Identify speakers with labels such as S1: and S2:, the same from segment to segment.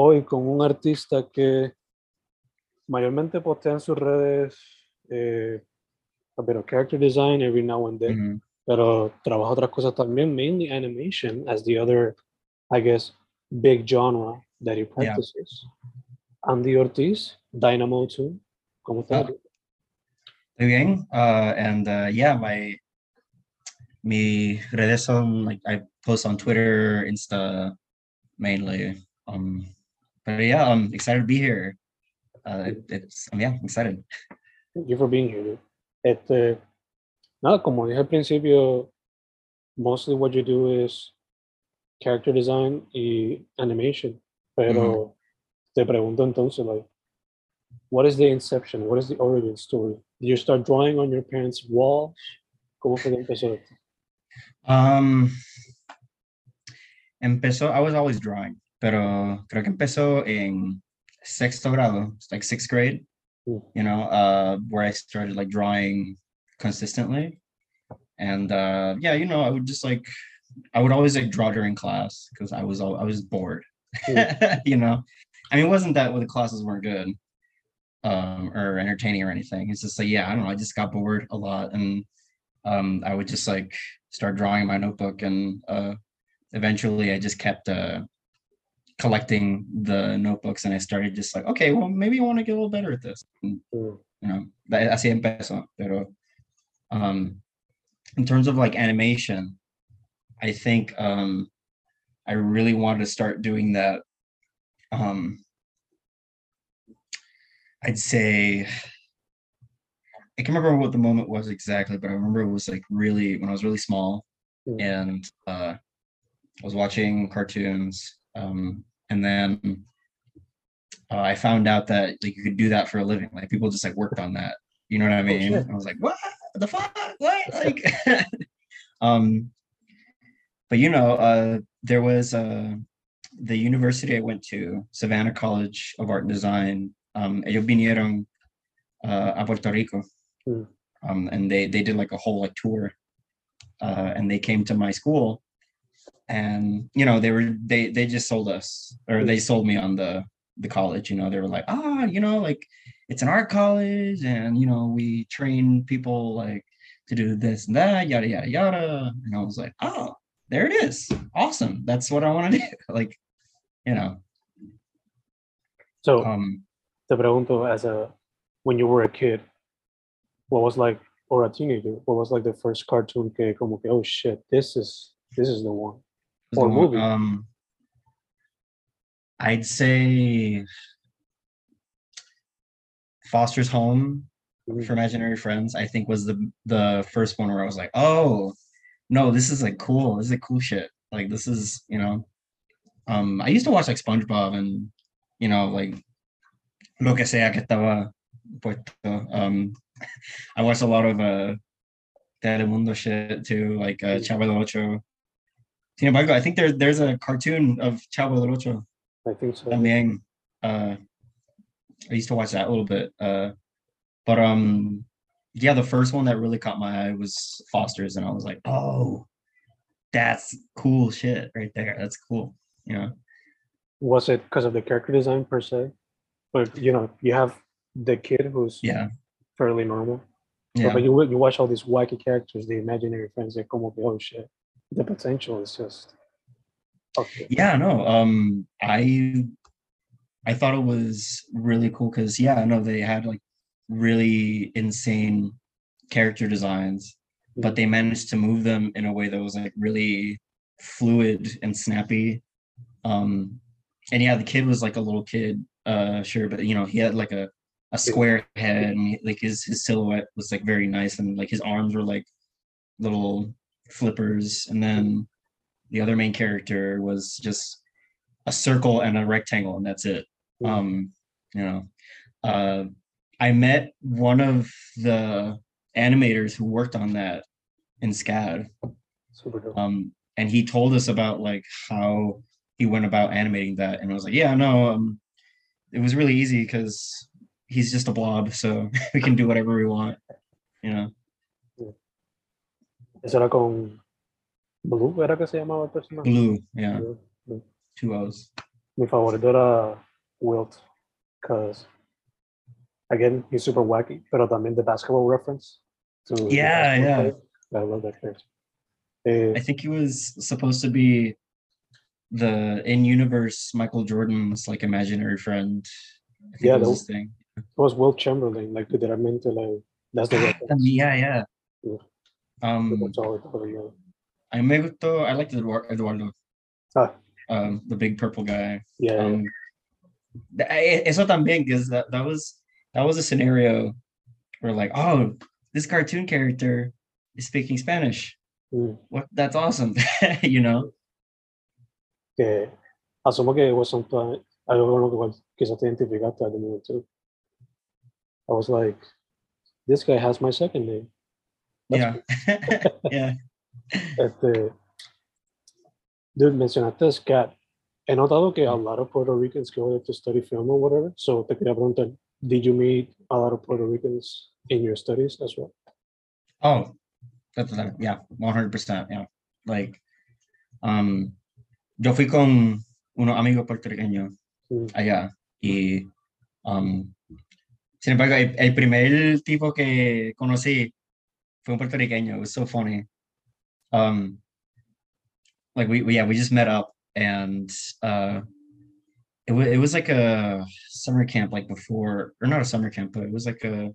S1: Hoy con un artista que mayormente postea en sus redes eh, a bit of character design every now and then,
S2: Mhm.
S1: pero trabaja otras cosas también, mainly animation as the other, I guess, big genre that he
S2: Yeah.
S1: practices. Andy Ortiz, Dynamo 2. ¿Cómo estás?
S2: Muy bien. Uh, and uh, yeah, my mi redes son like I post on Twitter, Insta, mainly. Um, but yeah, I'm excited to be here. Uh, it, it's yeah, I'm excited.
S1: Thank you for being here. dude. Este, nada, como dije al principio, mostly what you do is character design y animation. Pero te pregunto entonces, like, what is the inception? What is the origin story? Did you start drawing on your parents' walls? ¿Cómo fue que empezó?
S2: Um, empezó. I was always drawing, pero creo que empezó en sexto grado, like sixth grade.
S1: Mm.
S2: You know, uh, where I started like drawing consistently, and uh, yeah, you know, I would just like, I would always like draw during class because I was all I was bored. you know, I mean, it wasn't that well, the classes weren't good, um, or entertaining or anything. It's just like, yeah, I don't know, I just got bored a lot, and um, I would just like start drawing in my notebook and uh, eventually i just kept uh, collecting the notebooks and i started just like okay well maybe i want to get a little better at this and,
S1: Mm.
S2: you know that- así empezó pero um in terms of like animation i think um i really wanted to start doing that um i'd say I can't remember what the moment was exactly, but I remember it was like really when I was really small
S1: Mm.
S2: and uh, I was watching cartoons. Um, and then uh, I found out that like you could do that for a living. Like people just like worked on that. You know what I mean?
S1: shit.
S2: I was like, what the fuck? What? Like, um, but you know, uh, there was uh, the university I went to, Savannah College of Art and Design. Um, ellos vinieron uh, a Puerto Rico,
S1: Mm.
S2: um, and they they did like a whole like tour, uh, and they came to my school, and you know they were they they just sold us or they sold me on the the college. You know they were like ah you know like it's an art college, and you know we train people like to do this and that yada yada yada, and I was like oh there it is. Awesome. That's what I want to do. Like you know.
S1: So,
S2: um
S1: te pregunto, as a, when you were a kid, what was like, or a teenager, what was like the first cartoon que como que, oh shit, this is, this is the one.
S2: was
S1: Or
S2: the one-
S1: movie.
S2: Um, I'd say Foster's Home
S1: Mm.
S2: for Imaginary Friends. I think was the the first one where I was like, oh, no, this is like cool. This is like cool shit. Like this is you know. Um, I used to watch like SpongeBob and you know like lo que sea que estaba puesto. Um, I watched a lot of uh Telemundo shit too, like uh, Chavo del Ocho. Sin embargo, I think there's there's a cartoon of Chavo del Ocho
S1: I think so.
S2: también. Uh, I used to watch that a little bit. Uh, but um, yeah, the first one that really caught my eye was Foster's, and I was like, oh, that's cool shit right there. That's cool. You know.
S3: Was it because of the character design per se? But you know, you have the kid who's
S2: Yeah.
S3: fairly normal. But
S2: Yeah.
S3: when you you watch all these wacky characters, the imaginary friends, they come up with oh shit. The potential is just okay.
S2: yeah no um i i thought it was really cool because yeah no they had like really insane character designs but they managed to move them in a way that was like really fluid and snappy um and yeah the kid was like a little kid uh sure but you know he had like a a square head and like his his silhouette was like very nice and like his arms were like little flippers and then the other main character was just a circle and a rectangle and that's it
S3: Mm.
S2: um you know uh i met one of the animators who worked on that in SCAD
S3: Super dope.
S2: um and he told us about like how he went about animating that and i was like yeah no um it was really easy because he's just a blob so we can do whatever we want you know
S3: Eso era con Bloo, era que se llamaba el personaje.
S2: Bloo yeah
S3: Bloo, Bloo.
S2: two o's
S3: Mi favorito era Wilt, because again, he's super wacky, pero también the basketball reference. To
S2: Yeah,
S3: basketball
S2: yeah.
S3: player. I love that character. Eh,
S2: I think he was supposed to be the in-universe Michael Jordan's like imaginary friend. I think
S3: Yeah,
S2: that was
S3: the-
S2: his thing.
S3: it was Wilt Chamberlain, like literalmente, like that's the reference.
S2: yeah, yeah.
S3: Yeah.
S2: Um,
S3: it over.
S2: I. I liked Eduardo,
S3: Ah,
S2: um, the big purple guy.
S3: yeah.
S2: Um, eh, eso también, because that that was that was a scenario where like, oh, this cartoon character is speaking Spanish.
S3: Mm.
S2: What? That's awesome. you know?
S3: que asumo que was something algo con lo cual quizás te identificaste at the moment too. I was like, this guy has my second name.
S2: Yeah. yeah.
S3: Este, dude, mencionaste Scat. He notado que a lot of Puerto Ricans go there to study film or whatever. So te quería preguntar, did you meet a lot of Puerto Ricans in your studies as well?
S2: Oh, that's that. Yeah, one hundred percent. Yeah, like, um, yo fui con unos amigos puertorriqueños
S3: Mm.
S2: allá y, um, sin embargo, el, el primer tipo que conocí fue un puertorriqueño. It was so funny. Um, like we, we yeah we just met up and uh, it was it was like a summer camp like before or not a summer camp but it was like a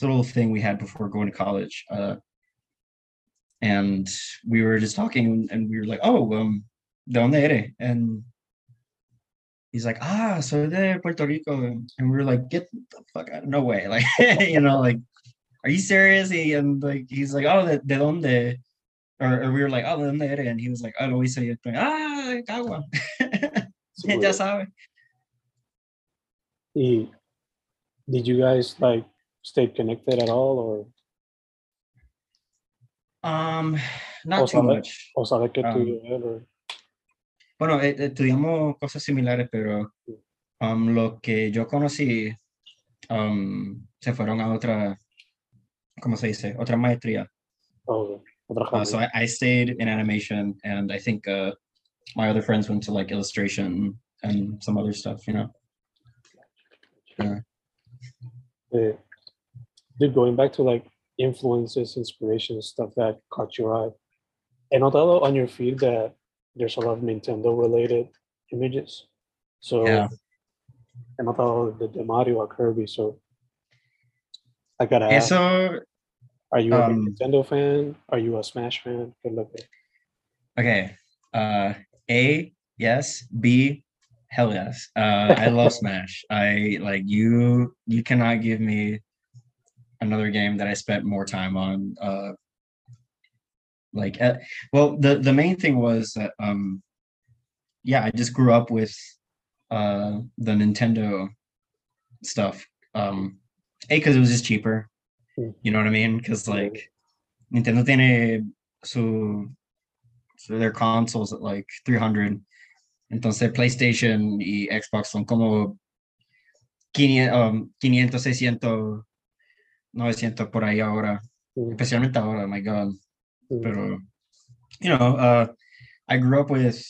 S2: little thing we had before going to college. Uh, and we were just talking and we were like, oh, um, ¿de dónde eres? And he's like, ah, soy de Puerto Rico. And we were like, get the fuck out, of no way. Like, you know, like, are you serious? He, and like, he's like, oh, de, de dónde? Or, or we were like, oh, ¿de dónde eres? And he was like, oh, lo hice. yo. Ah, Cagua. Ya sabe.
S3: Y did you guys like stay connected at all or
S2: Um, not
S3: O
S2: too
S3: sabe-
S2: much.
S3: o sabes que tú
S2: Um,
S3: él, or-
S2: Bueno, eh, estudiamos cosas similares, pero um, los que yo conocí um, se fueron a otra, ¿cómo se dice? Otra maestría.
S3: o otra
S2: Uh, so? I, I stayed in animation, and I think uh, my other friends went to like illustration and some other stuff, you know. Yeah.
S3: Eh, dude, going back to like influences, inspirations, stuff that caught your eye. He notado on your feed that there's a lot of Nintendo related images. So
S2: Yeah.
S3: he notado the, the Mario or Kirby. So I gotta ask, are you a
S2: um,
S3: Nintendo fan? Are you a Smash fan? Good luck.
S2: okay. Uh, A, yes. B, hell yes. Uh, I love Smash. I like you. You cannot give me another game that I spent more time on. Uh, like, uh, well, the the main thing was that um, yeah, I just grew up with uh the Nintendo stuff. Um, a because it was just cheaper.
S3: Mm.
S2: You know what I mean? Because like Nintendo tiene su so their consoles at like 300. Entonces PlayStation y Xbox son como 500, um, 500, 600, 900 por ahí ahora.
S3: Mm,
S2: Especialmente ahora, my God.
S3: mm.
S2: Pero, you know, uh, I grew up with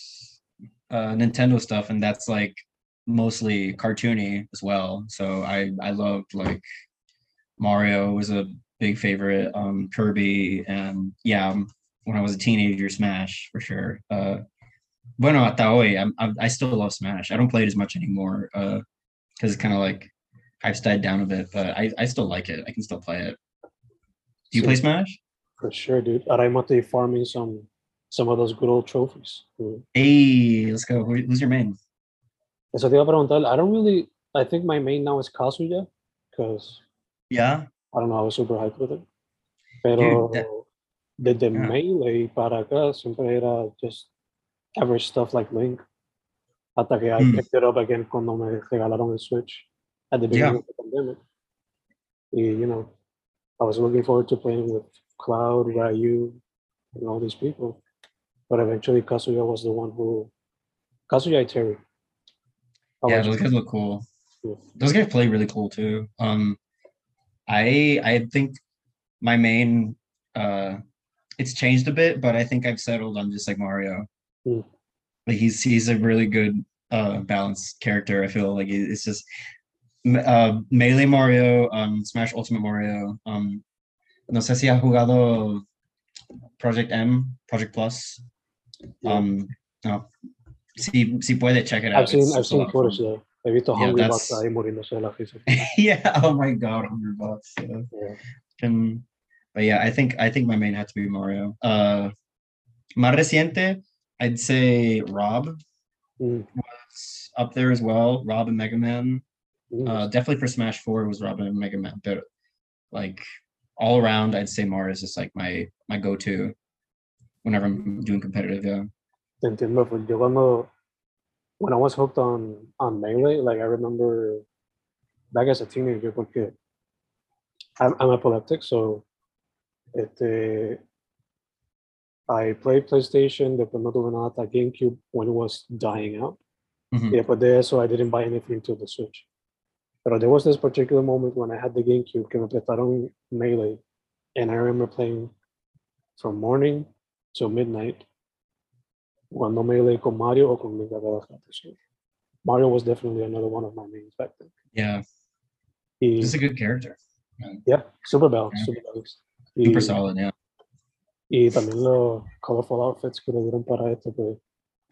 S2: uh, Nintendo stuff, and that's like mostly cartoony as well. So I I loved like Mario was a big favorite, um, Kirby, and yeah, um, when I was a teenager, Smash for sure. Uh, bueno, hasta hoy, I'm, I'm, I still love Smash. I don't play it as much anymore because it's kind of like I've died down a bit, but I, I still like it. I can still play it. Do you play Smash?
S3: For sure, dude. Estoy farming some some of those good old trophies.
S2: Hey, let's go. Who's your main?
S3: Eso te iba a preguntar. I don't really. I think my main now is Kazuya, because
S2: Yeah.
S3: I don't know. I was super hyped with it. Pero
S2: that-
S3: desde
S2: Yeah.
S3: Melee para acá siempre era just average stuff like Link. Hasta que I
S2: Mm.
S3: picked it up again cuando me regalaron el Switch at the
S2: Yeah.
S3: beginning of the pandemic. Y, you know, I was looking forward to playing with Cloud, Ryu, and all these people. But eventually Kazuya was the one who Kazuya Terry.
S2: Yeah, those guys look cool. Those guys play really cool too. Um, I I think my main uh, it's changed a bit, but I think I've settled on just like Mario.
S3: Mm.
S2: Like he's he's a really good uh balanced character. I feel like it- it's just uh melee Mario, um, Smash Ultimate Mario. Um, no sé si ha jugado Project M, Project Plus.
S3: Yeah.
S2: Um, no. Si, si puede check it out.
S3: I've seen
S2: It's-
S3: I've
S2: it's a lot
S3: seen
S2: of fun.
S3: footage there. He visto
S2: Yeah, Hungrybox
S3: ahí muriéndose de la risa.
S2: yeah. Oh my god, Hungrybox. Yeah.
S3: Yeah.
S2: And but yeah, I think I think my main had to be Mario. Uh, más reciente, I'd say R.O.B.
S3: Mm,
S2: was up there as well. R.O.B. and Mega Man.
S3: mm.
S2: Uh, definitely for Smash Four was R.O.B. and Mega Man, but like all around, I'd say Mario is just like my my go-to whenever I'm doing competitive. Yeah.
S3: Te entiendo, pues yo cuando when I was hooked on on melee, like I remember back as a teenager, porque I'm, I'm epileptic, so este, I played PlayStation, después no tuve nada hasta GameCube when it was dying out.
S2: Mhm.
S3: Y después de eso, I didn't buy anything to the Switch. But there was this particular moment when I had the GameCube que me prestaron Melee, and I remember playing from morning till midnight, jugando Melee con Mario o con Link a. So Mario was definitely another one of my mains back then.
S2: Yeah.
S3: Y,
S2: Just a good character.
S3: yeah, super balanced,
S2: Yeah.
S3: super. Y,
S2: Super solid. Yeah.
S3: y también los colorful outfits que le dieron para esto, pues,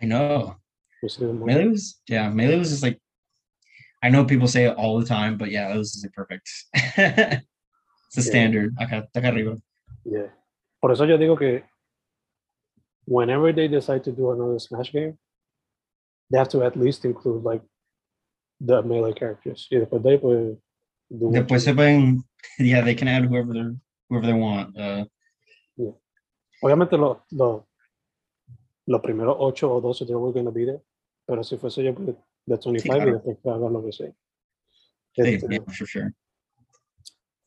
S2: I know.
S3: pues
S2: Melee was yeah, Melee was just like I know people say it all the time, but yeah, it was just like perfect. it's the
S3: Yeah.
S2: standard. Acá, acá arriba.
S3: Yeah. Por eso yo digo que whenever they decide to do another Smash game, they have to at least include like the melee characters. Y después de ahí, pues,
S2: Después se pueden, yeah, they can add whoever they whoever they want. Uh,
S3: Obviamente los los los primeros 8 o 12 they were going to be there, pero si fuese yo de 25 y
S2: claro.
S3: después que hagan lo que sea. Este,
S2: yeah, for sure.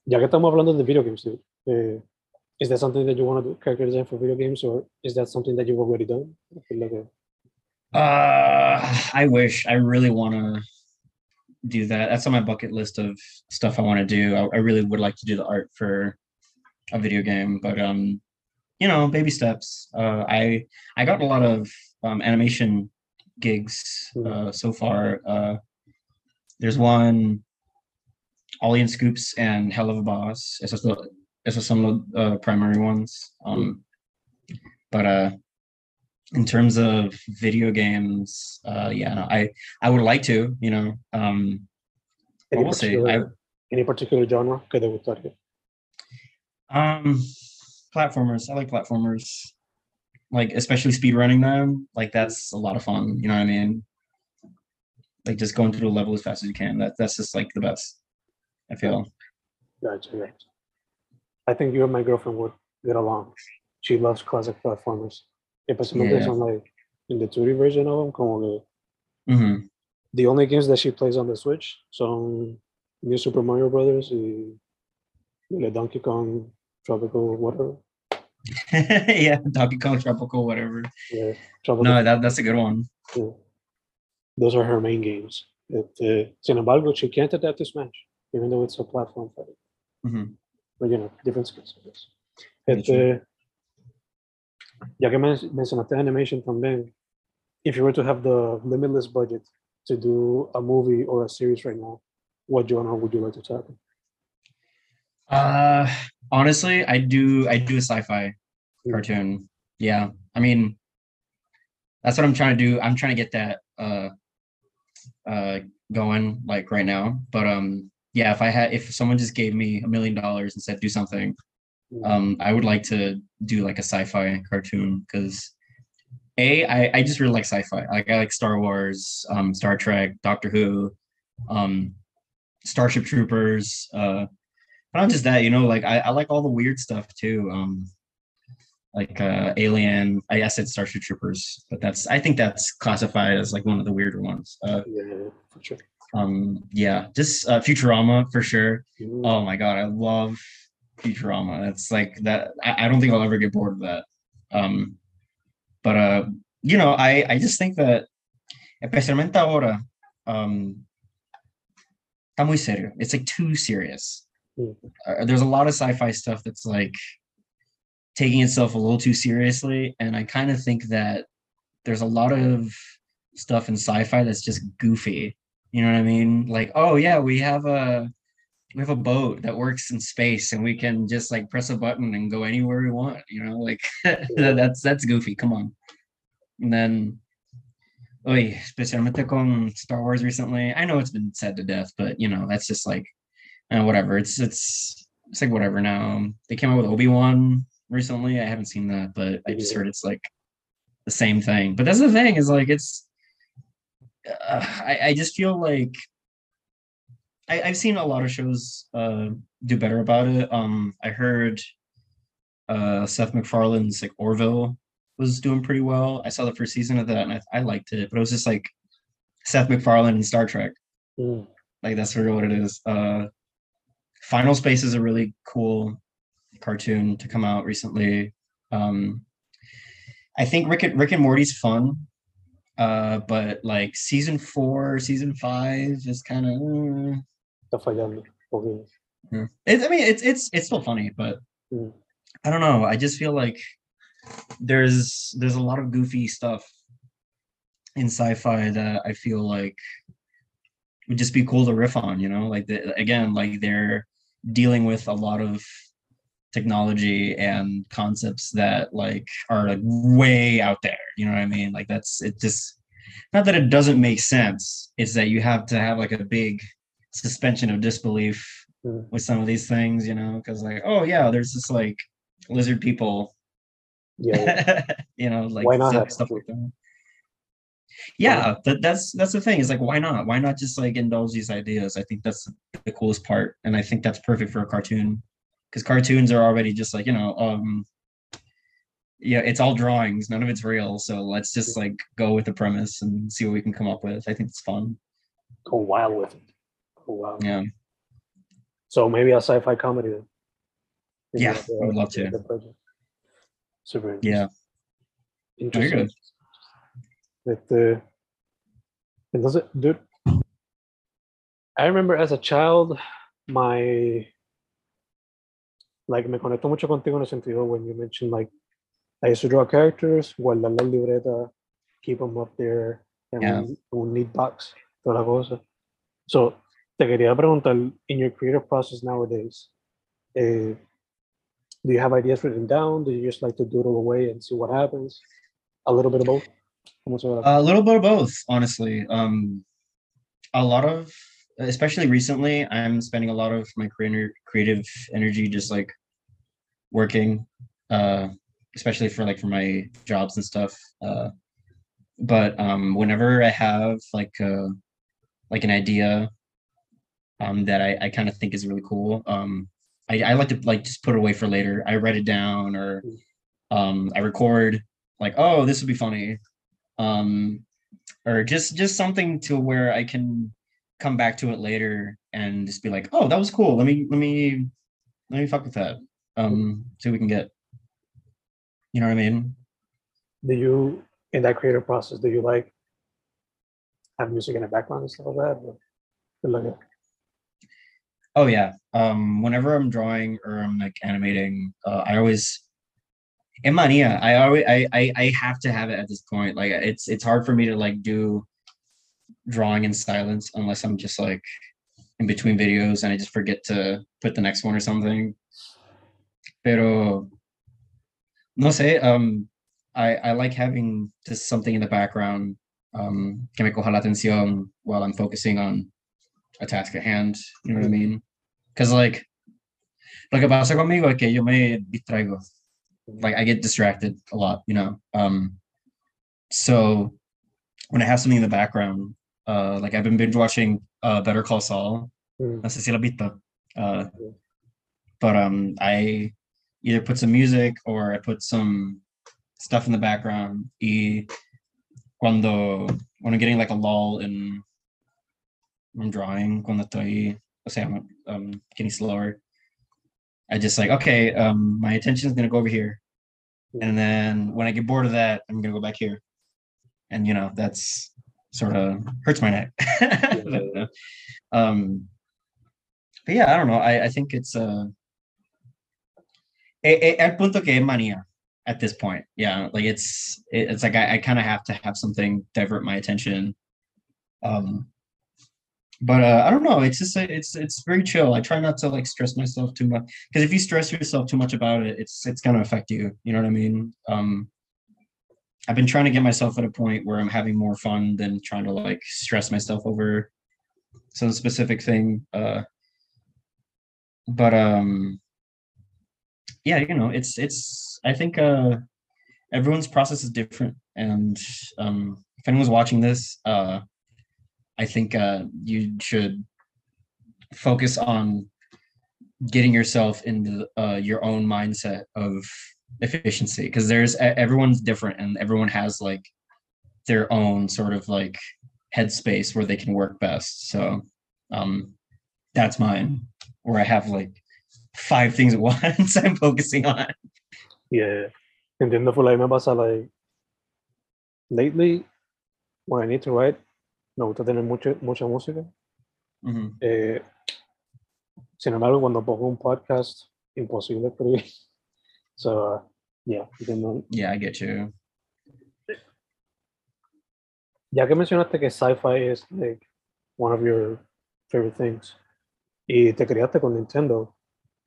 S3: Ya que estamos hablando de video games, eh, is that something that you want to do, character design for video games, or is that something that you've already done? A-
S2: Uh, I wish I really want to do that. That's on my bucket list of stuff I want to do. I, I really would like to do the art for a video game, but um, you know, baby steps. Uh, I I got a lot of um, animation gigs uh, so far. Uh, there's one, Ollie and Scoops and Helluva Boss. Esos, lo- esos son los uh, primary ones. Um, but uh, in terms of video games, uh, yeah, no, I I would like to, you know, um,
S3: any,
S2: Well, we'll see. I-
S3: particular, any particular genre que te gustaría?
S2: um, platformers. I like platformers, like especially speed running them. Like that's a lot of fun. You know what I mean? Like just going through the level as fast as you can. That that's just like the best. I feel.
S3: Gotcha, gotcha. I think you and my girlfriend would get along. She loves classic platformers. Especialmente
S2: Yeah.
S3: son like in the 2D version of them, como que
S2: hmm
S3: the only games that she plays on the Switch son New Super Mario Brothers y, y the Donkey Kong Tropical whatever.
S2: yeah, Donkey Kong Tropical, whatever.
S3: Yeah, Tropical.
S2: No, that that's a good one.
S3: yeah. Those are her main games. Este, sin embargo, she can't adapt to Smash, even though it's a platform fighting.
S2: Mhm.
S3: But you know, different skills. I guess.
S2: Very
S3: Este, ya que men- mencionaste animation también, if you were to have the limitless budget to do a movie or a series right now, what genre would you like to tackle?
S2: Uh, honestly, I do. I do a sci-fi
S3: Mm.
S2: cartoon. Yeah, I mean, that's what I'm trying to do. I'm trying to get that uh, uh, going like right now. But um, yeah, if I had, if someone just gave me a million dollars and said do something, um, I would like to do like a sci-fi cartoon because a I, I just really like sci-fi. Like I like Star Wars, um, Star Trek, Doctor Who, um, Starship Troopers. Uh, but not just that, you know, like I, I like all the weird stuff too. Um, like uh, Alien. I guess it's Starship Troopers, but that's I think that's classified as like one of the weirder ones. Uh,
S3: yeah, for sure.
S2: Um, yeah, just uh, Futurama for sure.
S3: Mm.
S2: Oh my god, I love Futurama. It's like that. I, I don't think I'll ever get bored of that. Um, but uh, you know, I I just think that, especialmente ahora, um, está muy serio. It's like too serious.
S3: Mm.
S2: Uh, there's a lot of sci-fi stuff that's like taking itself a little too seriously, and I kind of think that there's a lot of stuff in sci-fi that's just goofy. You know what I mean? Like, oh yeah, we have a we have a boat that works in space and we can just like press a button and go anywhere we want you know like that's that's goofy come on. And then oy, especialmente con star wars recently. I know it's been said to death but you know that's just like uh, whatever. It's it's it's like whatever now. They came out with obi-wan recently. I haven't seen that but i just heard it's like the same thing. But that's the thing is like it's uh, I, I just feel like I, I've seen a lot of shows uh, do better about it. Um, I heard uh, Seth MacFarlane's like Orville was doing pretty well. I saw the first season of that and I, I liked it, but it was just like Seth MacFarlane and Star Trek.
S3: Mm.
S2: Like that's sort of what it is. Uh, Final Space is a really cool cartoon to come out recently. Um, I think Rick and, Rick and Morty's fun, uh, but like season four, season five is kind of.
S3: Está fallando. porque-
S2: Yeah. It, I mean, it's it's it's still funny, but
S3: Mm.
S2: I don't know. I just feel like there's there's a lot of goofy stuff in sci-fi that I feel like would just be cool to riff on. You know, like the, again, like they're dealing with a lot of technology and concepts that like are like way out there. You know what I mean? Like that's it. Just not that it doesn't make sense. It's that you have to have like a big suspension of disbelief
S3: Mm.
S2: with some of these things, you know, because like, oh yeah, there's this like lizard people,
S3: Yeah, yeah.
S2: you know, like
S3: Why not
S2: stuff, stuff like that. Yeah, that, that's that's the thing. Is like, why not? Why not just like indulge these ideas? I think that's the coolest part, and I think that's perfect for a cartoon, because cartoons are already just like you know, um, yeah, it's all drawings, none of it's real. So let's just like go with the premise and see what we can come up with. I think it's fun.
S3: Go wild with it. Go wild.
S2: Yeah.
S3: So maybe a sci-fi comedy then. Maybe
S2: Yeah, I would love to.
S3: Super.
S2: Yeah.
S3: Interesting.
S2: good.
S3: Este, entonces, dude, I remember as a child, my like me conecto mucho contigo en el sentido when you mentioned like I used to draw characters, guardar la libreta, keep them up there, en
S2: Yeah.
S3: un, neat box, toda la cosa. So, te quería preguntar, in your creative process nowadays, eh, do you have ideas written down? Do you just like to doodle away and see what happens? A little bit of both? ¿Cómo se ve la
S2: A little bit of both, honestly. Um, a lot of, especially recently, I'm spending a lot of my creative creative energy just like working, uh, especially for like for my jobs and stuff. Uh, but um, whenever I have like uh, like an idea, um, that I, I kind of think is really cool, um, I, I like to like just put it away for later. I write it down or um, I record like, oh, this would be funny um or just just something to where i can come back to it later and just be like oh that was cool let me let me let me fuck with that um so we can get you know what i mean
S3: do you in that creative process do you like have music in the background and stuff like that. Good luck.
S2: Oh yeah. Um, whenever I'm drawing or I'm like animating, uh, I always in mania. I always I, I I have to have it at this point. Like it's it's hard for me to like do drawing in silence unless I'm just like in between videos and I just forget to put the next one or something. Pero no sé, um I I like having just something in the background um que me coja la atención while I'm focusing on a task at hand. You know what I mean? Because like lo que pasa conmigo es que yo me distraigo. Like I get distracted a lot, you know. Um so when I have something in the background, uh like I've been binge watching uh Better Call Saul.
S3: Mm.
S2: No sé si la. Uh but um I either put some music or I put some stuff in the background. Y cuando when I'm getting like a lull in I'm drawing cuando estoy, o sea, I'm um, getting slower. I just like, okay, um, my attention is gonna go over here, and then when I get bored of that, I'm gonna go back here, and you know that's sort of hurts my neck. um, but yeah, I don't know. I I think it's uh, eh, eh, punto que es manía at this point. Yeah, like it's it, it's like I, I kind of have to have something divert my attention. Um, but uh, I don't know. It's just it's it's very chill. I try not to like stress myself too much because if you stress yourself too much about it, it's it's gonna affect you. You know what I mean? Um, I've been trying to get myself at a point where I'm having more fun than trying to like stress myself over some specific thing. Uh, but um, yeah, you know, it's it's. I think uh, everyone's process is different, and um, if anyone's watching this, uh, I think uh, you should focus on getting yourself into uh, your own mindset of efficiency because there's everyone's different and everyone has like their own sort of like headspace where they can work best. So um, that's mine, where I have like five things at once I'm focusing on.
S3: Yeah. Entiendo por la me pasa like lately when I need to write, me gusta tener mucha, mucha música. Eh, sin embargo, cuando pongo un podcast, imposible escribir. So, uh, yeah, entiendo.
S2: Yeah, I get you.
S3: Ya que mencionaste que sci-fi es like one of your favorite things y te criaste con Nintendo,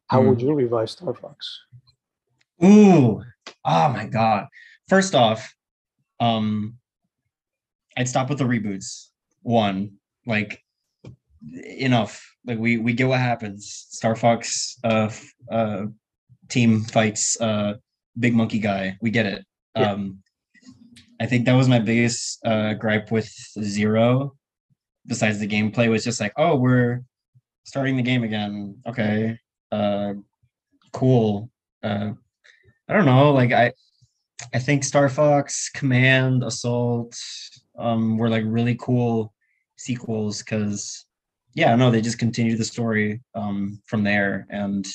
S3: how would you revise Star Fox?
S2: Ooh, oh my god. First off, um I'd stop with the reboots. One, like enough. Like we we get what happens. Star Fox uh uh team fights uh big monkey guy. We get it.
S3: Yeah.
S2: Um I think that was my biggest uh gripe with Zero besides the gameplay was just like, oh, we're starting the game again. Okay. Uh cool. Uh I don't know. Like I, I think Star Fox, Command, Assault, um, were like really cool sequels because, yeah, no, they just continued the story um from there. And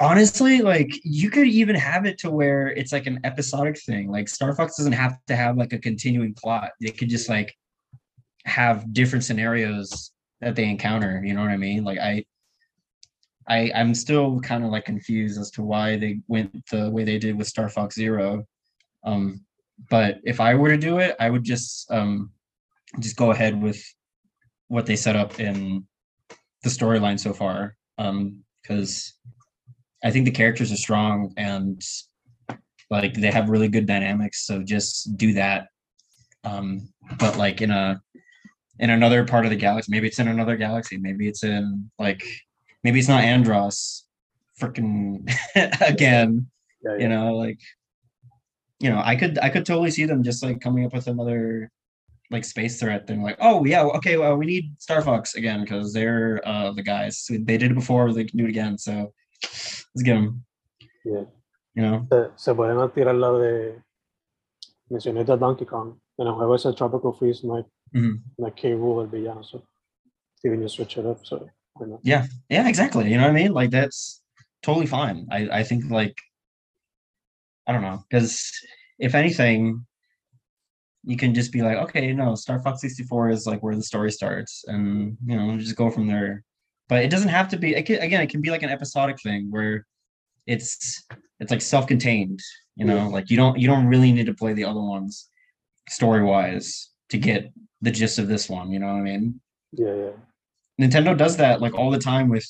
S2: honestly, like you could even have it to where it's like an episodic thing. Like Star Fox doesn't have to have like a continuing plot. They could just like have different scenarios that they encounter. You know what I mean? Like I, I I'm still kind of like confused as to why they went the way they did with Star Fox Zero. Um, but if I were to do it, I would just um, just go ahead with what they set up in the storyline so far. Um, because I think the characters are strong and like they have really good dynamics. So just do that. Um, but like in a in another part of the galaxy, maybe it's in another galaxy, maybe it's in like maybe it's not Andross freaking again
S3: Yeah, yeah.
S2: you know like you know i could i could totally see them just like coming up with another like space threat thing like oh yeah okay well we need star fox again because they're uh the guys they did it before they can do it again so let's get them
S3: Yeah.
S2: you know
S3: Se, se pueden tirar la de. Mencioné a Donkey Kong. En el juego ese Tropical Freeze, no hay,
S2: Mhm.
S3: no hay K. El villano. So, even you switch it up. So,
S2: yeah yeah exactly you know what i mean like that's totally fine i i think like i don't know because if anything you can just be like, okay, no, Star Fox 64 is like where the story starts, and you know, just go from there. But it doesn't have to be. It can, again, it can be like an episodic thing where it's it's like self-contained. You know,
S3: Yeah.
S2: like you don't you don't really need to play the other ones story wise to get the gist of this one. You know what I mean?
S3: Yeah, yeah.
S2: Nintendo does that like all the time with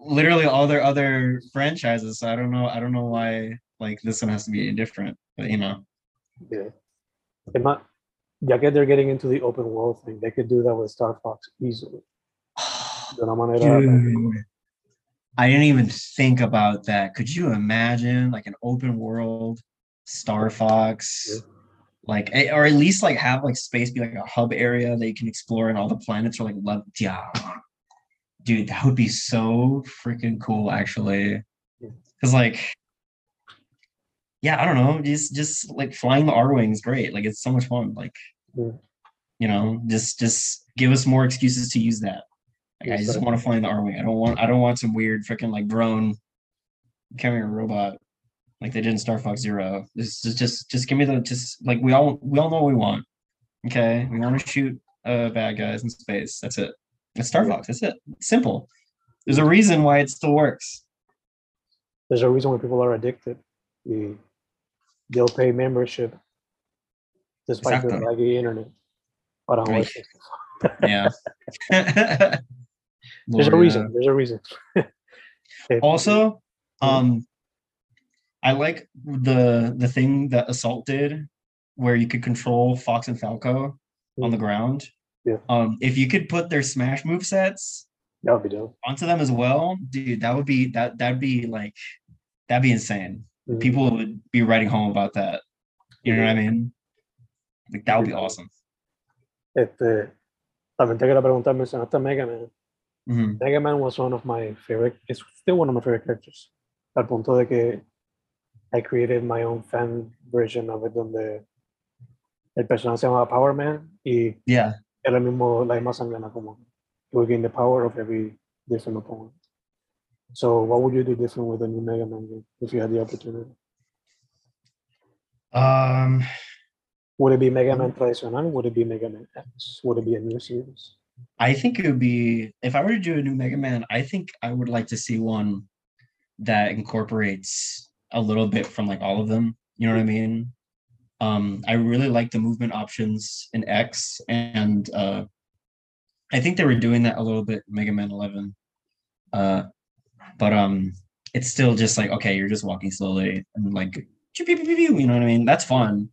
S2: literally all their other franchises. So I don't know. I don't know why like this one has to be different. But you know,
S3: Yeah. It might, ya que they're getting into the open world thing, they could do that with Star Fox easily. De una manera.
S2: Dude, I didn't even think about that. Could you imagine like an open world Star Fox?
S3: Yeah.
S2: Like, or at least like have like space be like a hub area that you can explore, and all the planets are like love. Yeah, dude, that would be so freaking cool, actually. Because like, yeah, I don't know, just just like flying the Arwings, great. Like, it's so much fun. Like,
S3: Yeah.
S2: you know, just just give us more excuses to use that. Like, I just want to fly in the Arwing. I don't want I don't want some weird freaking like drone carrying a robot like they did in Star Fox Zero. This is just just give me the just like we all we all know what we want. Okay, we want to shoot uh bad guys in space. That's it. It's Star Fox. That's it. It's simple. There's a reason why it still works.
S3: There's a reason why people are addicted. They'll pay membership despite the
S2: Exactly.
S3: laggy internet. Para
S2: Right.
S3: jugar.
S2: Yeah.
S3: There's a reason. There's a reason.
S2: Also
S3: Mhm.
S2: um i like the the thing that assault did where you could control fox and falco on the
S3: Mhm.
S2: ground
S3: Yeah.
S2: um if you could put their smash move sets
S3: that would be dope.
S2: onto them as well dude that would be that that'd be like that'd be insane
S3: Mhm.
S2: people would be writing home about that you know what i mean like that would be awesome
S3: Este, también te quería preguntar, mencionaste Mega Man.
S2: Mhm.
S3: Mega Man was one of my favorite, it's still one of my favorite characters. Al punto de que I created my own fan version of it donde el personaje se llamaba Power Man y
S2: yeah
S3: era el mismo, la misma sangana como you gain the power of every different opponent. So what would you do different with a new Mega Man game if you had the opportunity?
S2: um
S3: Would it be Mega Man tradicional? Would it be Mega Man X? Would it be a new series?
S2: I think it would be if I were to do a new Mega Man, I think I would like to see one that incorporates a little bit from like all of them. You know what I mean? Um, I really like the movement options in X, and uh, I think they were doing that a little bit Mega Man 11. Uh, but um, it's still just like okay, you're just walking slowly and like you know what I mean? That's fun,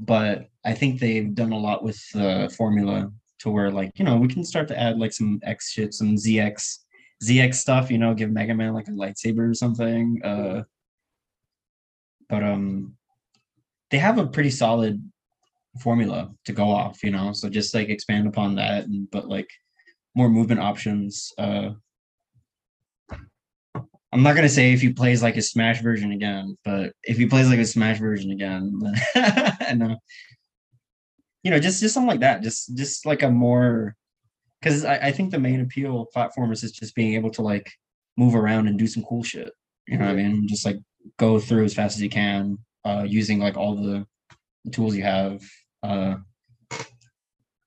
S2: but I think they've done a lot with the formula to where like you know we can start to add like some X shit, some ZX ZX stuff. You know, give Mega Man like a lightsaber or something. Uh, but um, they have a pretty solid formula to go off. You know, so just like expand upon that and but like more movement options. Uh, I'm not gonna say if he plays like a Smash version again, but if he plays like a Smash version again, and uh, you know, just just something like that. Just just like a more because I, I think the main appeal of platformers is just being able to like move around and do some cool shit. You know what I mean? Just like go through as fast as you can, uh, using like all the, the tools you have. Uh,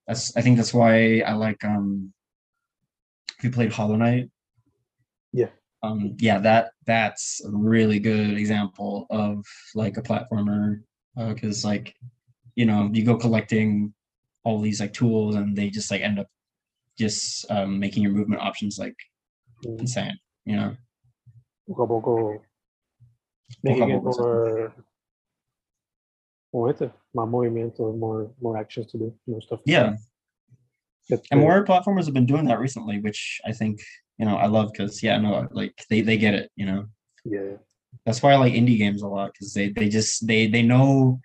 S2: that's I think that's why I like um. If you played Hollow Knight,
S3: Yeah.
S2: um, yeah, that that's a really good example of like a platformer because like you know you go collecting all these like tools and they just like end up just um, making your movement options like
S3: Mm,
S2: insane you know
S3: Poco a poco making it more como este, más movimiento, more more actions to do, more stuff.
S2: yeah. And more platformers have been doing that recently which i think you know i love because yeah no like they they get it you know?
S3: Yeah,
S2: that's why i like indie games a lot because they they just they they know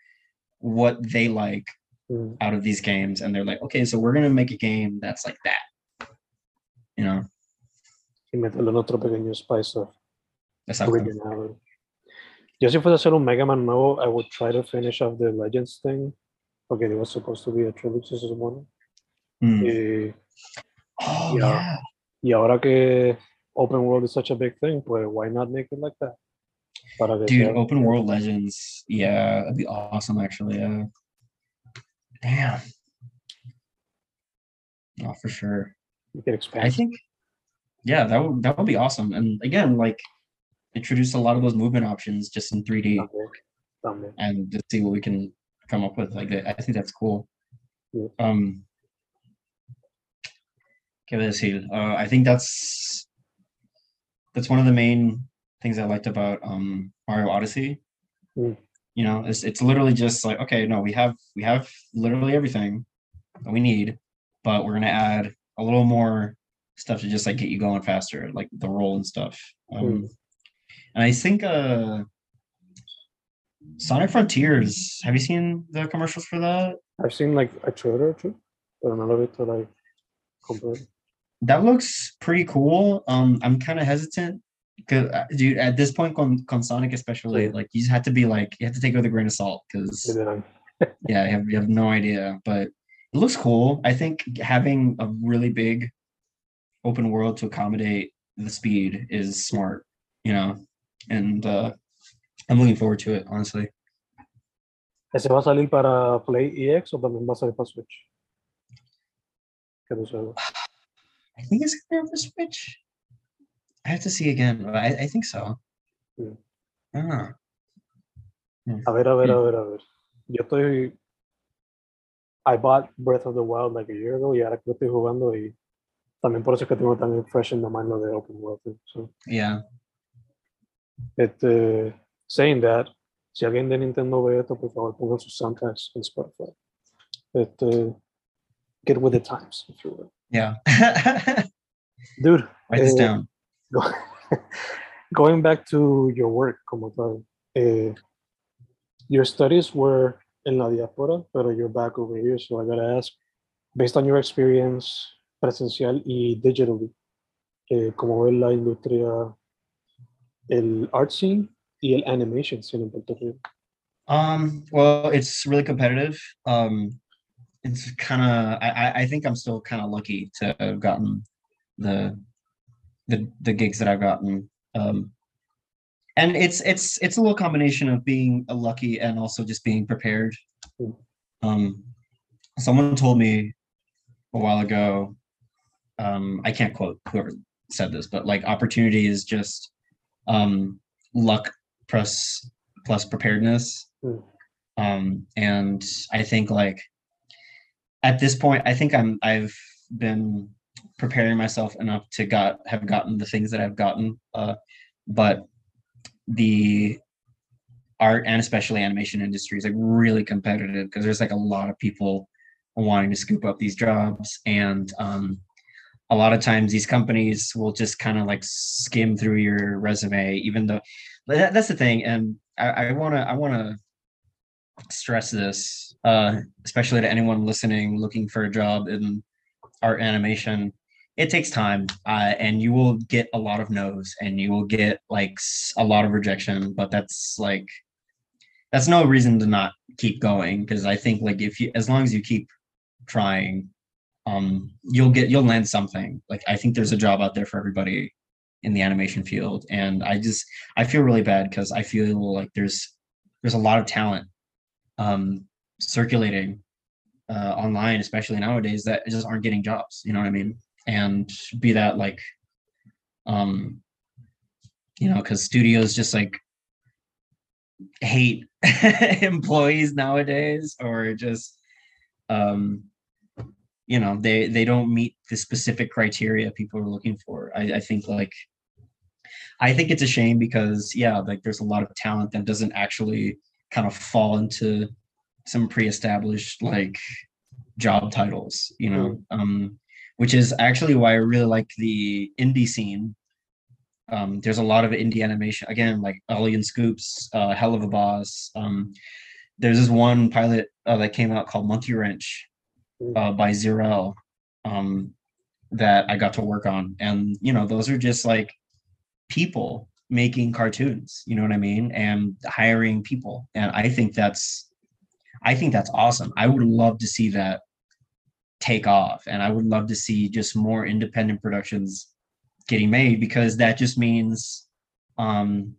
S2: what they like
S3: mm,
S2: out of these games and they're like okay so we're gonna make a game that's like that. You know?
S3: Y meterle otro pequeño spice of originality. Yo si fuese a hacer un Mega Man nuevo, I would try to finish off the Legends thing, porque it was supposed to be a trilogy, se supone.
S2: Mm.
S3: Y,
S2: oh
S3: Yeah.
S2: yeah
S3: y ahora que open world is such a big thing, pues why not make it like that? Para que
S2: dude
S3: sea-
S2: open world legends yeah that'd be awesome actually yeah Damn. Oh, for sure.
S3: You can expand.
S2: I think, yeah, that would that would be awesome. And again, like introduce a lot of those movement options just in 3D
S3: También, también.
S2: and just see what we can come up with. Like I think that's cool.
S3: Yeah.
S2: Um ¿qué iba a decir? Uh, I think that's that's one of the main things I liked about um Mario Odyssey.
S3: Mm.
S2: You know, it's it's literally just like, okay, no, we have we have literally everything that we need, but we're gonna add a little more stuff to just like get you going faster, like the roll and stuff. Um, and I think uh Sonic Frontiers, have you seen the commercials for that?
S3: I've seen like a trailer or two, but none of it to like compare.
S2: That looks pretty cool. Um, I'm kind of hesitant because, dude, at this point, con, con Sonic especially,
S3: Yeah.
S2: like you just have to be like, you have to take it with a grain of salt because, yeah, you have, you have no idea. But it looks cool. I think having a really big open world to accommodate the speed is smart, you know, and uh, I'm looking forward to it, honestly.
S3: ¿Ese va a salir para Play EX o también va a salir para Switch? Que no sé.
S2: I think it's gonna be for Switch. I have to see again, but I, I think so.
S3: Yeah.
S2: Ah.
S3: A ver, a ver,
S2: Yeah.
S3: a ver, a ver. Yo estoy. I bought Breath of the Wild like a year ago y ahora que lo estoy jugando y también por eso es que tengo tan fresh in the mind lo de Open World. So,
S2: Yeah.
S3: Este, saying that, si alguien de Nintendo ve esto, por favor pongan sus soundtracks en Spotify. Este, get with the times, if you will.
S2: Yeah.
S3: Dude,
S2: Write this
S3: eh,
S2: down.
S3: go- going back to your work como tal, eh, your studies were in la diáspora, pero you're back over here, so I gotta ask, based on your experience presencial y digitally, eh, ¿cómo ves la industria, el art scene y el animation scene en Puerto Rico?
S2: Um, well, it's really competitive. Um, it's kind of I, I think I'm still kind of lucky to have gotten the the the gigs that I've gotten. Um, and it's it's it's a little combination of being lucky and also just being prepared.
S3: Mm.
S2: Um, someone told me a while ago. Um, I can't quote whoever said this, but like opportunity is just um, luck plus plus preparedness.
S3: Mm.
S2: Um, and I think like at this point, I think I'm I've been preparing myself enough to got have gotten the things that I've gotten. Uh, but the art and especially animation industry is like really competitive because there's like a lot of people wanting to scoop up these jobs and um, a lot of times these companies will just kind of like skim through your resume even though that, that's the thing and i want to i want to stress this uh, especially to anyone listening looking for a job in art animation. It takes time uh, and you will get a lot of no's and you will get like a lot of rejection but that's like that's no reason to not keep going because i think like if you as long as you keep trying um you'll get you'll land something. Like i think there's a job out there for everybody in the animation field. And i just i feel really bad because i feel like there's there's a lot of talent um circulating uh online especially nowadays that just aren't getting jobs you know what i mean? And be that like um you know because studios just like hate employees nowadays or just um you know they they don't meet the specific criteria people are looking for. I, I think like i think it's a shame because yeah like there's a lot of talent that doesn't actually kind of fall into some pre-established like job titles you know? Um which is actually why i really like the indie scene. Um there's a lot of indie animation. Again like Ollie and scoops uh Helluva Boss. Um there's this one pilot uh, that came out called monkey wrench uh, by Zerel um, that I got to work on. And, you know, those are just like people making cartoons, you know what I mean? And hiring people. And I think that's, I think that's awesome. I would love to see that take off. And I would love to see just more independent productions getting made because that just means, um,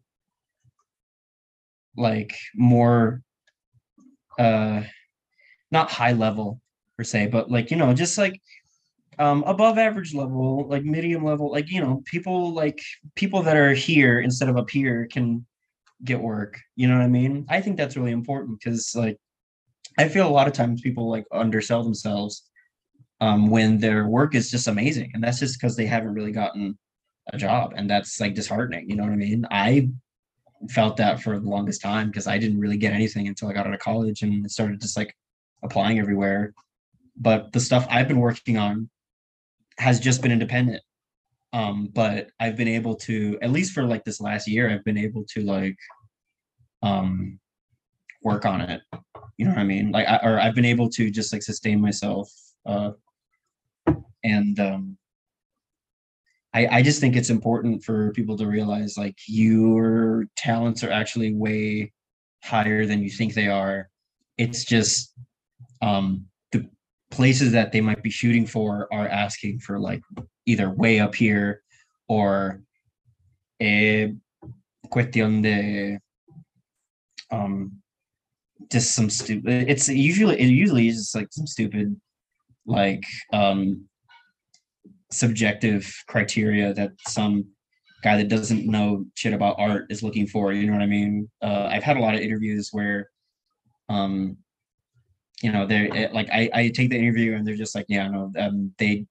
S2: like more, uh, not high level per se, but like you know, just like um above average level, like medium level, like you know, people like people that are here instead of up here can get work. You know what I mean? I think that's really important because like I feel a lot of times people like undersell themselves um when their work is just amazing, and that's just because they haven't really gotten a job, and that's like disheartening. You know what I mean? I felt that for the longest time because I didn't really get anything until I got out of college and started just like applying everywhere. But the stuff I've been working on has just been independent. Um, but I've been able to, at least for like this last year, I've been able to like um work on it. You know what I mean? Like I, or I've been able to just like sustain myself. Uh and um I, I just think it's important for people to realize like your talents are actually way higher than you think they are. It's just um, places that they might be shooting for are asking for like either way up here or a cuestión de um just some stupid it's usually it usually is just like some stupid like um subjective criteria that some guy that doesn't know shit about art is looking for you know what i mean? Uh, i've had a lot of interviews where um you know they're like I, I take the interview and they're just like yeah no um, they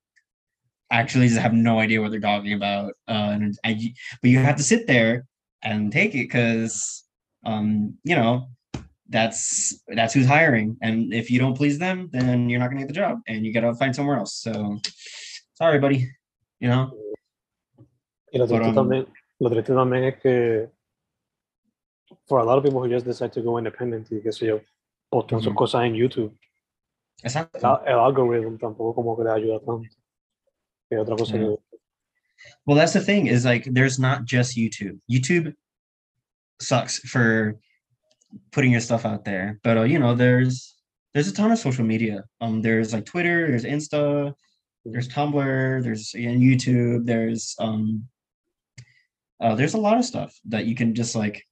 S2: actually just have no idea what they're talking about uh, and I, but you have to sit there and take it because um you know that's that's who's hiring and if you don't please them then you're not gonna get the job and you gotta find somewhere else so sorry, buddy. You know.
S3: Y lo
S2: But, um,
S3: también, lo triste también es que for a lot of people who just decide to go independent y qué sé yo, postan sus cosas en YouTube,
S2: Exacto.
S3: el, el algorithm tampoco como que le ayuda tanto. Que otra cosa
S2: Yeah. Well, that's the thing is like there's not just YouTube. YouTube sucks for putting your stuff out there, but uh, you know there's there's a ton of social media. Um, there's like Twitter, there's Insta, there's Tumblr, there's YouTube, there's um, uh, there's a lot of stuff that you can just like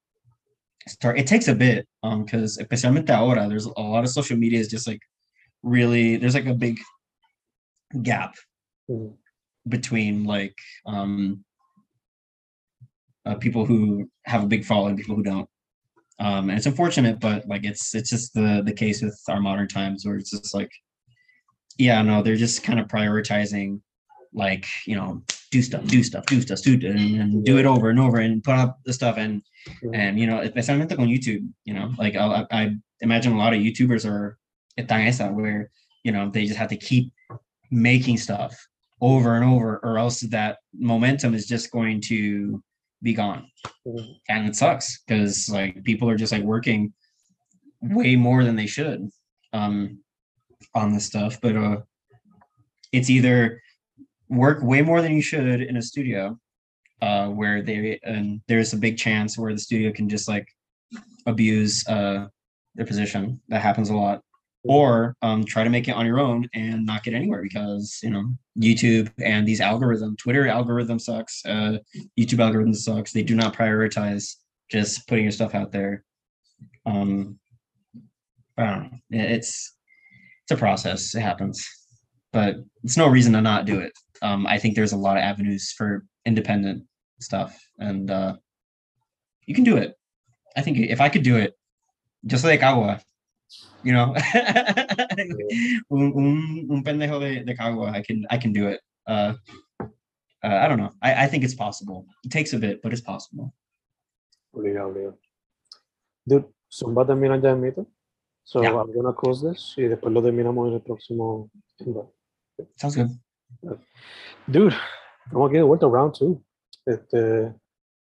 S2: start. It takes a bit, um, because especialmente ahora, there's a lot of social media is just like really there's like a big gap
S3: Mm.
S2: between like um uh, people who have a big following people who don't um and it's unfortunate but like it's it's just the the case with our modern times where it's just like yeah no they're just kind of prioritizing like you know do stuff do stuff do stuff do and, and do it over and over and put up the stuff and
S3: Mhm.
S2: and you know if I'm especially on youtube you know like I, I imagine a lot of youtubers are están esa where you know they just have to keep making stuff over and over or else that momentum is just going to be gone
S3: Mhm.
S2: and it sucks because like people are just like working way more than they should um on this stuff but uh it's either work way more than you should in a studio uh where they and there's a big chance where the studio can just like abuse uh their position that happens a lot or um, try to make it on your own and not get anywhere because you know YouTube and these algorithms, Twitter algorithm sucks, uh, YouTube algorithm sucks. They do not prioritize just putting your stuff out there. Um, I don't know. It's it's a process. It happens, but it's no reason to not do it. Um, I think there's a lot of avenues for independent stuff, and uh, you can do it. I think if I could do it, just like Agua, you know, un, un, un pendejo de, de Cagua, I can I can do it. Uh, uh, I don't know. I, I think it's possible. It takes a bit, but it's possible.
S3: Dude, Zumba termina ya en mito. So
S2: Yeah.
S3: I'm gonna close this y después lo terminamos en el próximo.
S2: Sounds good.
S3: Dude, estamos aquí de vuelta round two. Este,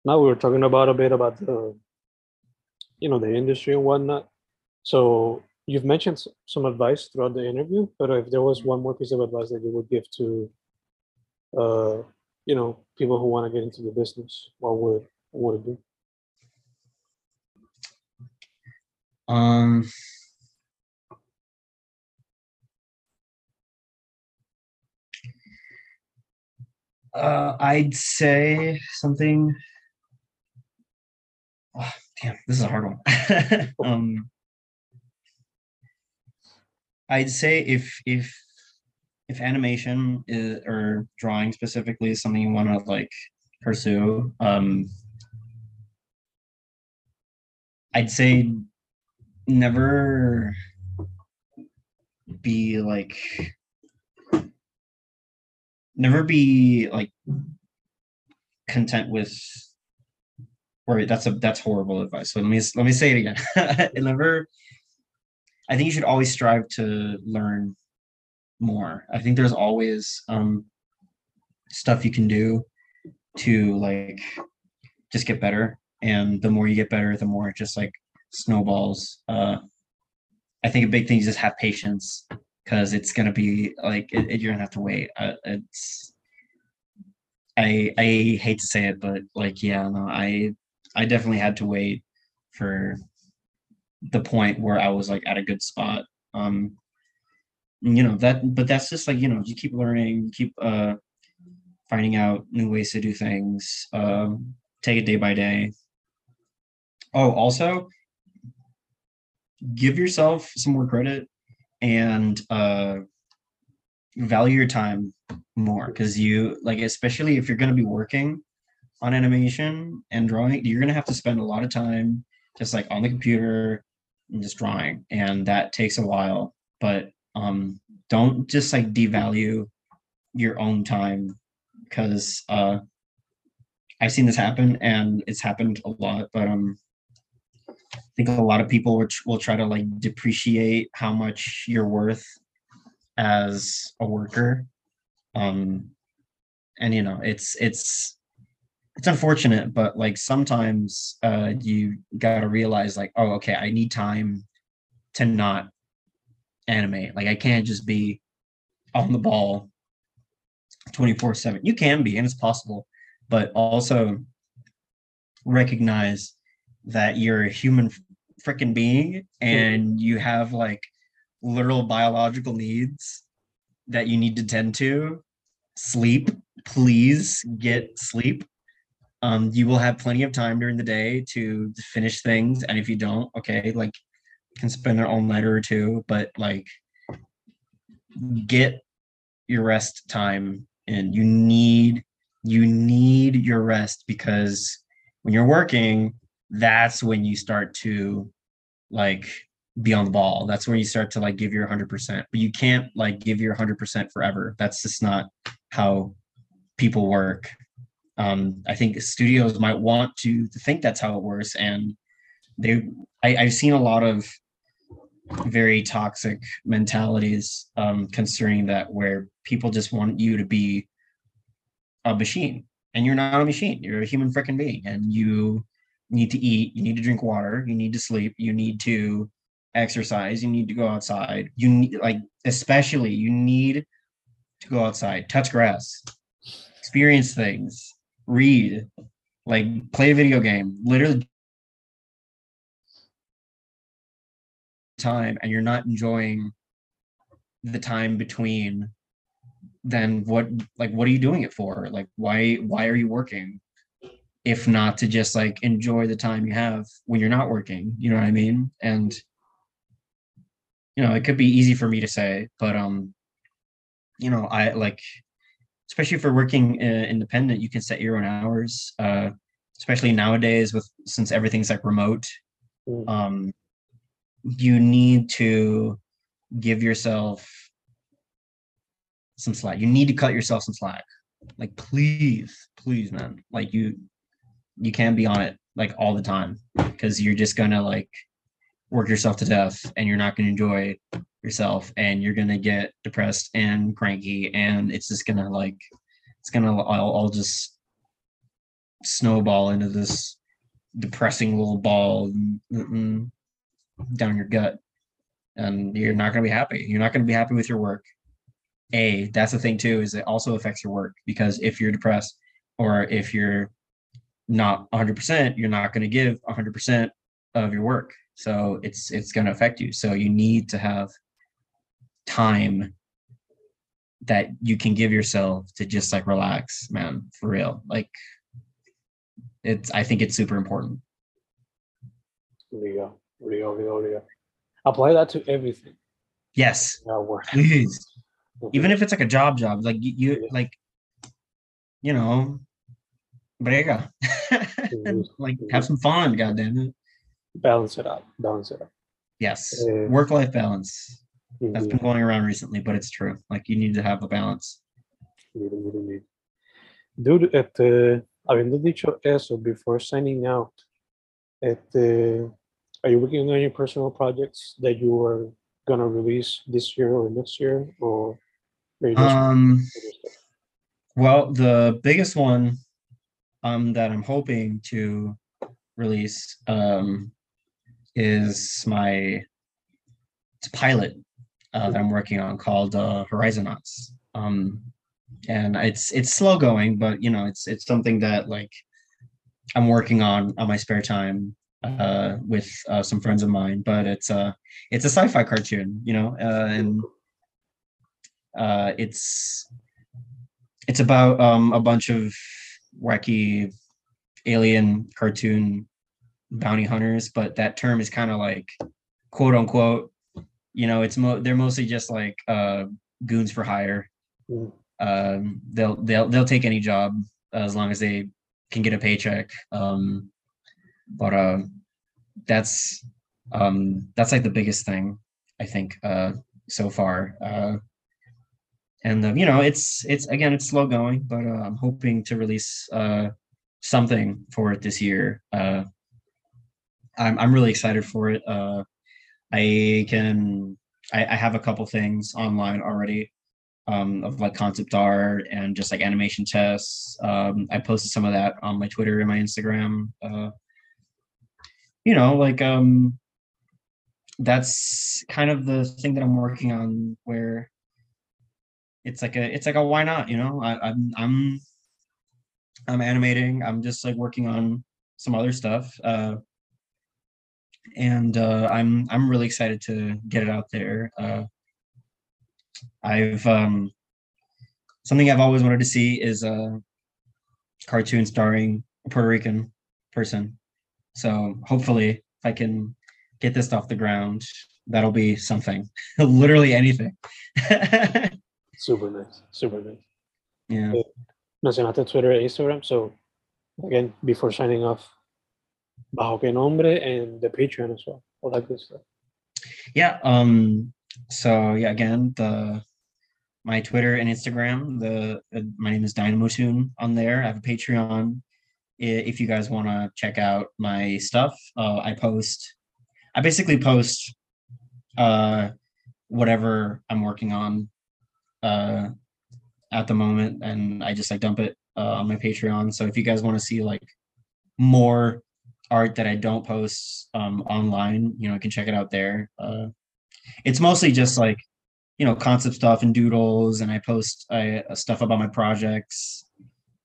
S3: now we were talking about a bit about the, you know, the industry and whatnot. So you've mentioned some advice throughout the interview, but if there was one more piece of advice that you would give to, uh, you know, people who want to get into the business, what would what would it be?
S2: Um, uh, I'd say something. Oh, damn, this is a hard one. um, I'd say if if if animation is or drawing specifically is something you want to like pursue, um, I'd say never be like never be like content with or that's a that's horrible advice. So let me let me say it again. Never i think you should always strive to learn more. I think there's always um stuff you can do to like just get better. And the more you get better the more it just like snowballs. Uh i think a big thing is just have patience because it's gonna be like it, it- you're gonna have to wait. Uh, it's i i hate to say it but like yeah no i i definitely had to wait for the point where i was like at a good spot. Um you know that but that's just like you know you keep learning you keep uh finding out new ways to do things um take it day by day. Oh also give yourself some more credit and uh value your time more because you like especially if you're going to be working on animation and drawing you're going to have to spend a lot of time just like on the computer and just drawing and that takes a while but um don't just like devalue your own time because uh i've seen this happen and it's happened a lot but um I think a lot of people will, try to like depreciate how much you're worth as a worker. Um, and you know, it's it's it's unfortunate, but like sometimes uh, you gotta realize like, oh, okay, I need time to not animate. Like I can't just be on the ball 24 7. You can be, and it's possible, but also recognize that you're a human freaking being and you have like literal biological needs that you need to tend to sleep please get sleep. Um you will have plenty of time during the day to finish things and if you don't okay like can spend an all nighter or two but like get your rest time and you need you need your rest because when you're working that's when you start to like be on the ball. That's when you start to like give your 100%. But you can't like give your 100% forever. That's just not how people work. Um, I think studios might want to, to think that's how it works, and they. I, I've seen a lot of very toxic mentalities um, concerning that, where people just want you to be a machine, and you're not a machine. You're a human freaking being, and you need to eat, you need to drink water, you need to sleep, you need to exercise, you need to go outside. You need like especially you need to go outside, touch grass, experience things, read, like play a video game, literally time and you're not enjoying the time between then what like what are you doing it for like why why are you working if not to just like enjoy the time you have when you're not working you know what i mean? And you know it could be easy for me to say but um you know i like especially for working uh, independent you can set your own hours uh especially nowadays with since everything's like remote
S3: Mm.
S2: um you need to give yourself some slack. You need to cut yourself some slack. Like please please man. Like you you can't be on it like all the time because you're just gonna like work yourself to death and you're not gonna enjoy yourself and you're gonna get depressed and cranky and it's just gonna like it's gonna all, all just snowball into this depressing little ball down your gut and you're not going to be happy. You're not going to be happy with your work. A that's the thing too is it also affects your work because if you're depressed or if you're not 100% you're not going to give 100% of your work. So it's it's going to affect you. So you need to have time that you can give yourself to just like relax man for real. Like it's i think it's super important.
S3: Real, real, real, real. Apply that to everything.
S2: Yes, please. Even if it's like a job job, like you, you like you know, brega.
S3: Mhm.
S2: like have some fun, god damn it.
S3: balance it out. Balance it out.
S2: Yes.
S3: Uh,
S2: Work life balance. That's been going around recently, but it's true. Like you need to have a balance.
S3: Indeed, indeed, indeed. Dude, este, habiendo dicho eso, before signing out, este, are you working on any personal projects that you are gonna release this year or next year, or
S2: Um? Well, the biggest one um, that I'm hoping to release um, is my pilot uh, that I'm working on called uh, Horizonauts. Um, and it's it's slow going, but you know it's it's something that like I'm working on on my spare time uh, with uh, some friends of mine. But it's a it's a sci-fi cartoon, you know, uh, and uh, it's it's about um, a bunch of wacky alien cartoon bounty hunters, but that term is kind of like quote unquote, you know, it's mo- they're mostly just like uh, goons for hire.
S3: Mm.
S2: Um, they'll they'll they'll take any job as long as they can get a paycheck. Um, but uh, that's um, that's like the biggest thing I think uh, so far. Uh, and uh, you know it's it's again it's slow going but uh, i'm hoping to release uh something for it this year. Uh i'm, I'm really excited for it. Uh i can I, I have a couple things online already um of like concept art and just like animation tests. Um i posted some of that on my twitter and my instagram. Uh you know like um that's kind of the thing that i'm working on where it's like a it's like a why not you know? I, i'm i'm i'm animating i'm just like working on some other stuff uh and uh i'm i'm really excited to get it out there uh i've um something i've always wanted to see is a cartoon starring a puerto rican person. So hopefully if i can get this off the ground that'll be something. Literally anything
S3: Super nice, super nice.
S2: yeah.
S3: Mencionaste Twitter and Instagram, so again, before signing off, bajo qué nombre? And the Patreon as well, all that good stuff.
S2: yeah um so yeah again the my twitter and instagram the uh, my name is dynamo tune on there. I have a patreon. If you guys want to check out my stuff uh i post i basically post uh whatever i'm working on uh at the moment and i just like dump it uh, on my patreon. So if you guys want to see like more art that i don't post um online you know you can check it out there. Uh it's mostly just like you know concept stuff and doodles and i post uh, stuff about my projects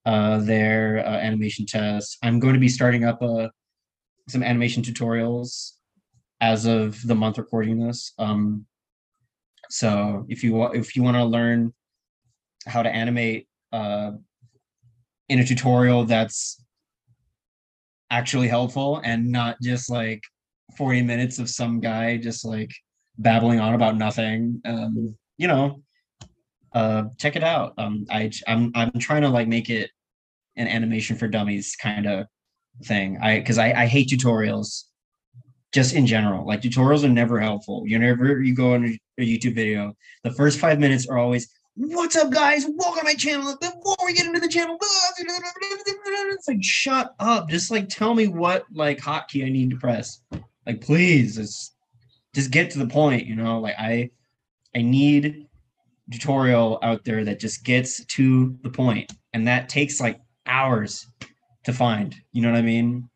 S2: uh there uh, animation tests. I'm going to be starting up uh, some animation tutorials as of the month recording this. Um so if you if you want to learn how to animate uh in a tutorial that's actually helpful and not just like 40 minutes of some guy just like babbling on about nothing um you know uh check it out. Um i i'm i'm trying to like make it an animation for dummies kind of thing. I because I, I hate tutorials just in general. Like tutorials are never helpful. Whenever you go on a youtube video. The first five minutes are always what's up guys? Welcome to my channel. Before we get into the channel it's like shut up. Just like tell me what like hotkey i need to press. Like please just, just get to the point you know? Like i i need tutorial out there that just gets to the point and that takes like hours to find. You know what i mean?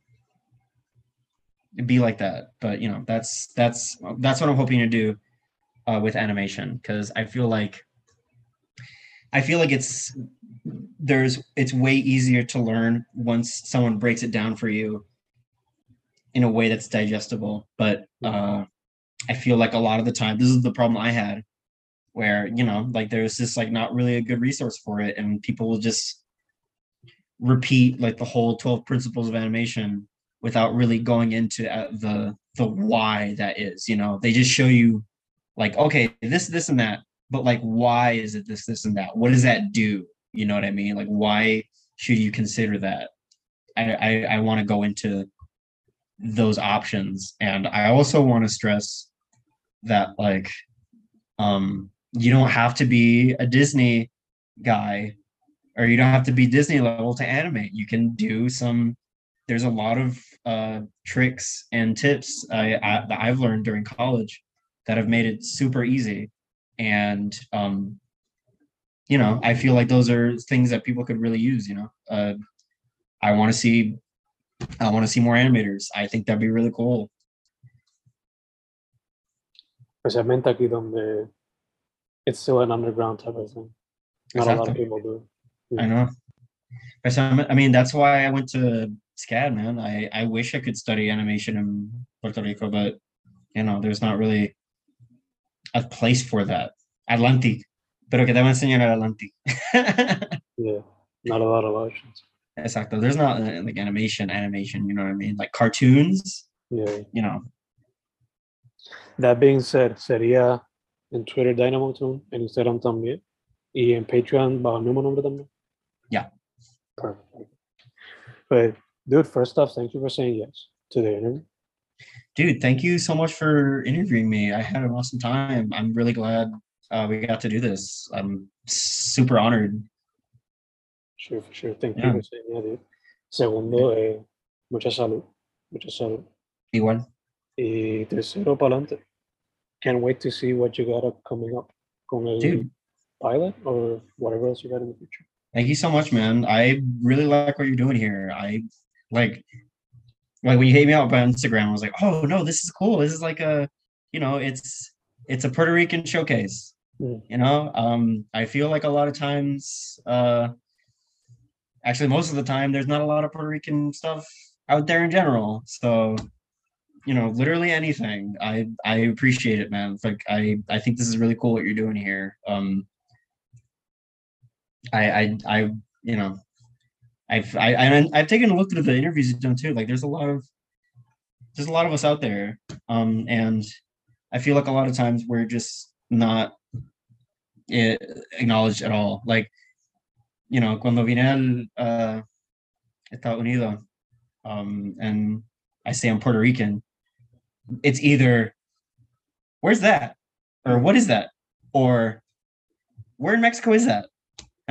S2: It'd be like that. But you know that's that's that's what i'm hoping to do uh, with animation because i feel like i feel like it's there's it's way easier to learn once someone breaks it down for you in a way that's digestible. But uh i feel like a lot of the time this is the problem i had where you know like there's just like not really a good resource for it and people will just repeat like the whole 12 principles of animation without really going into uh, the the why that is you know? They just show you like okay this this and that but like why is it this this and that? What does that do? You know what i mean? Like why should you consider that? I i, I want to go into those options and i also want to stress that like um you don't have to be a disney guy or you don't have to be disney level to animate. You can do some there's a lot of uh tricks and tips I, I that i've learned during college that have made it super easy. And um you know i feel like those are things that people could really use you know? Uh i want to see i want to see more animators. I think that'd be really cool.
S3: Especialmente aquí donde it's still an underground type of thing. Not a lot of people do.
S2: i know. I mean that's why i went to SCAD man. I i wish i could study animation in puerto rico but you know there's not really a place for that atlantic pero que te va a enseñar atlantic
S3: Yeah, not a lot of options.
S2: Exacto. There's not uh, like animation, animation, you know what I mean? Like cartoons,
S3: Yeah.
S2: you know.
S3: That being said, sería en Twitter Dynamo Tune, en Instagram también, y en Patreon bajo el mismo nombre también.
S2: Yeah.
S3: Perfect. But dude, first off, thank you for saying yes to the interview.
S2: Dude, thank you so much for interviewing me. I had an awesome time. I'm really glad uh, we got to do this. I'm super honored.
S3: Sure, for sure. Thank
S2: Yeah.
S3: you saying. Segundo, eh, mucha salud. Mucha salud.
S2: Igual.
S3: Y tercero, para adelante. Can't wait to see what you got up coming up con el
S2: Dude,
S3: pilot or whatever else you got in the future.
S2: thank you so much, man. I really like what you're doing here. I like like when you hit me up on Instagram, I was like, oh no, this is cool. This is like a you know, it's it's a Puerto Rican showcase.
S3: Mm.
S2: You know, um, I feel like a lot of times uh actually most of the time there's not a lot of Puerto Rican stuff out there in general. So you know, literally anything. I I appreciate it, man. It's like I I think this is really cool what you're doing here. Um I I I you know I've I, I I've taken a look at the interviews you've done too. Like there's a lot of there's a lot of us out there. Um and I feel like a lot of times we're just not eh, acknowledged at all. Like, you know, cuando vine al uh Estados Unidos, um, and I say I'm Puerto Rican, it's either where's that? Or what is that? Or where in Mexico is that?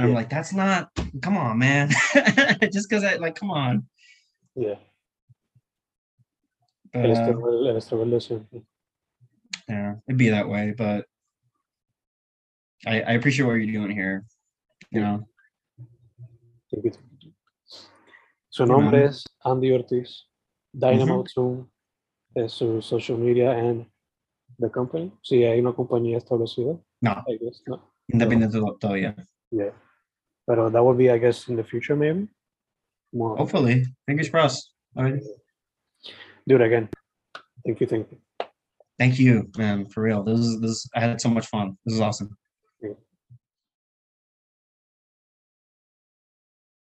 S2: And I'm like, that's not come on, man. Just because I like come on.
S3: Yeah.
S2: But,
S3: El
S2: uh,
S3: struggle, el struggle de siempre.
S2: yeah, it'd be that way, but I, I appreciate what you're doing here. You know,
S3: Thank you, thank you. Su nombre es Andy Ortiz. Dynamo Zoom es su social media and the company. Si hay una compañía establecida,
S2: no,
S3: I guess, no.
S2: independiente to- todavía.
S3: Yeah. Pero uh, that would be, I guess, in the future, maybe. More.
S2: Hopefully, fingers crossed. All right.
S3: Dude, again, thank you, thank you.
S2: Thank you, man, for real. This is this. I had so much fun. This is awesome.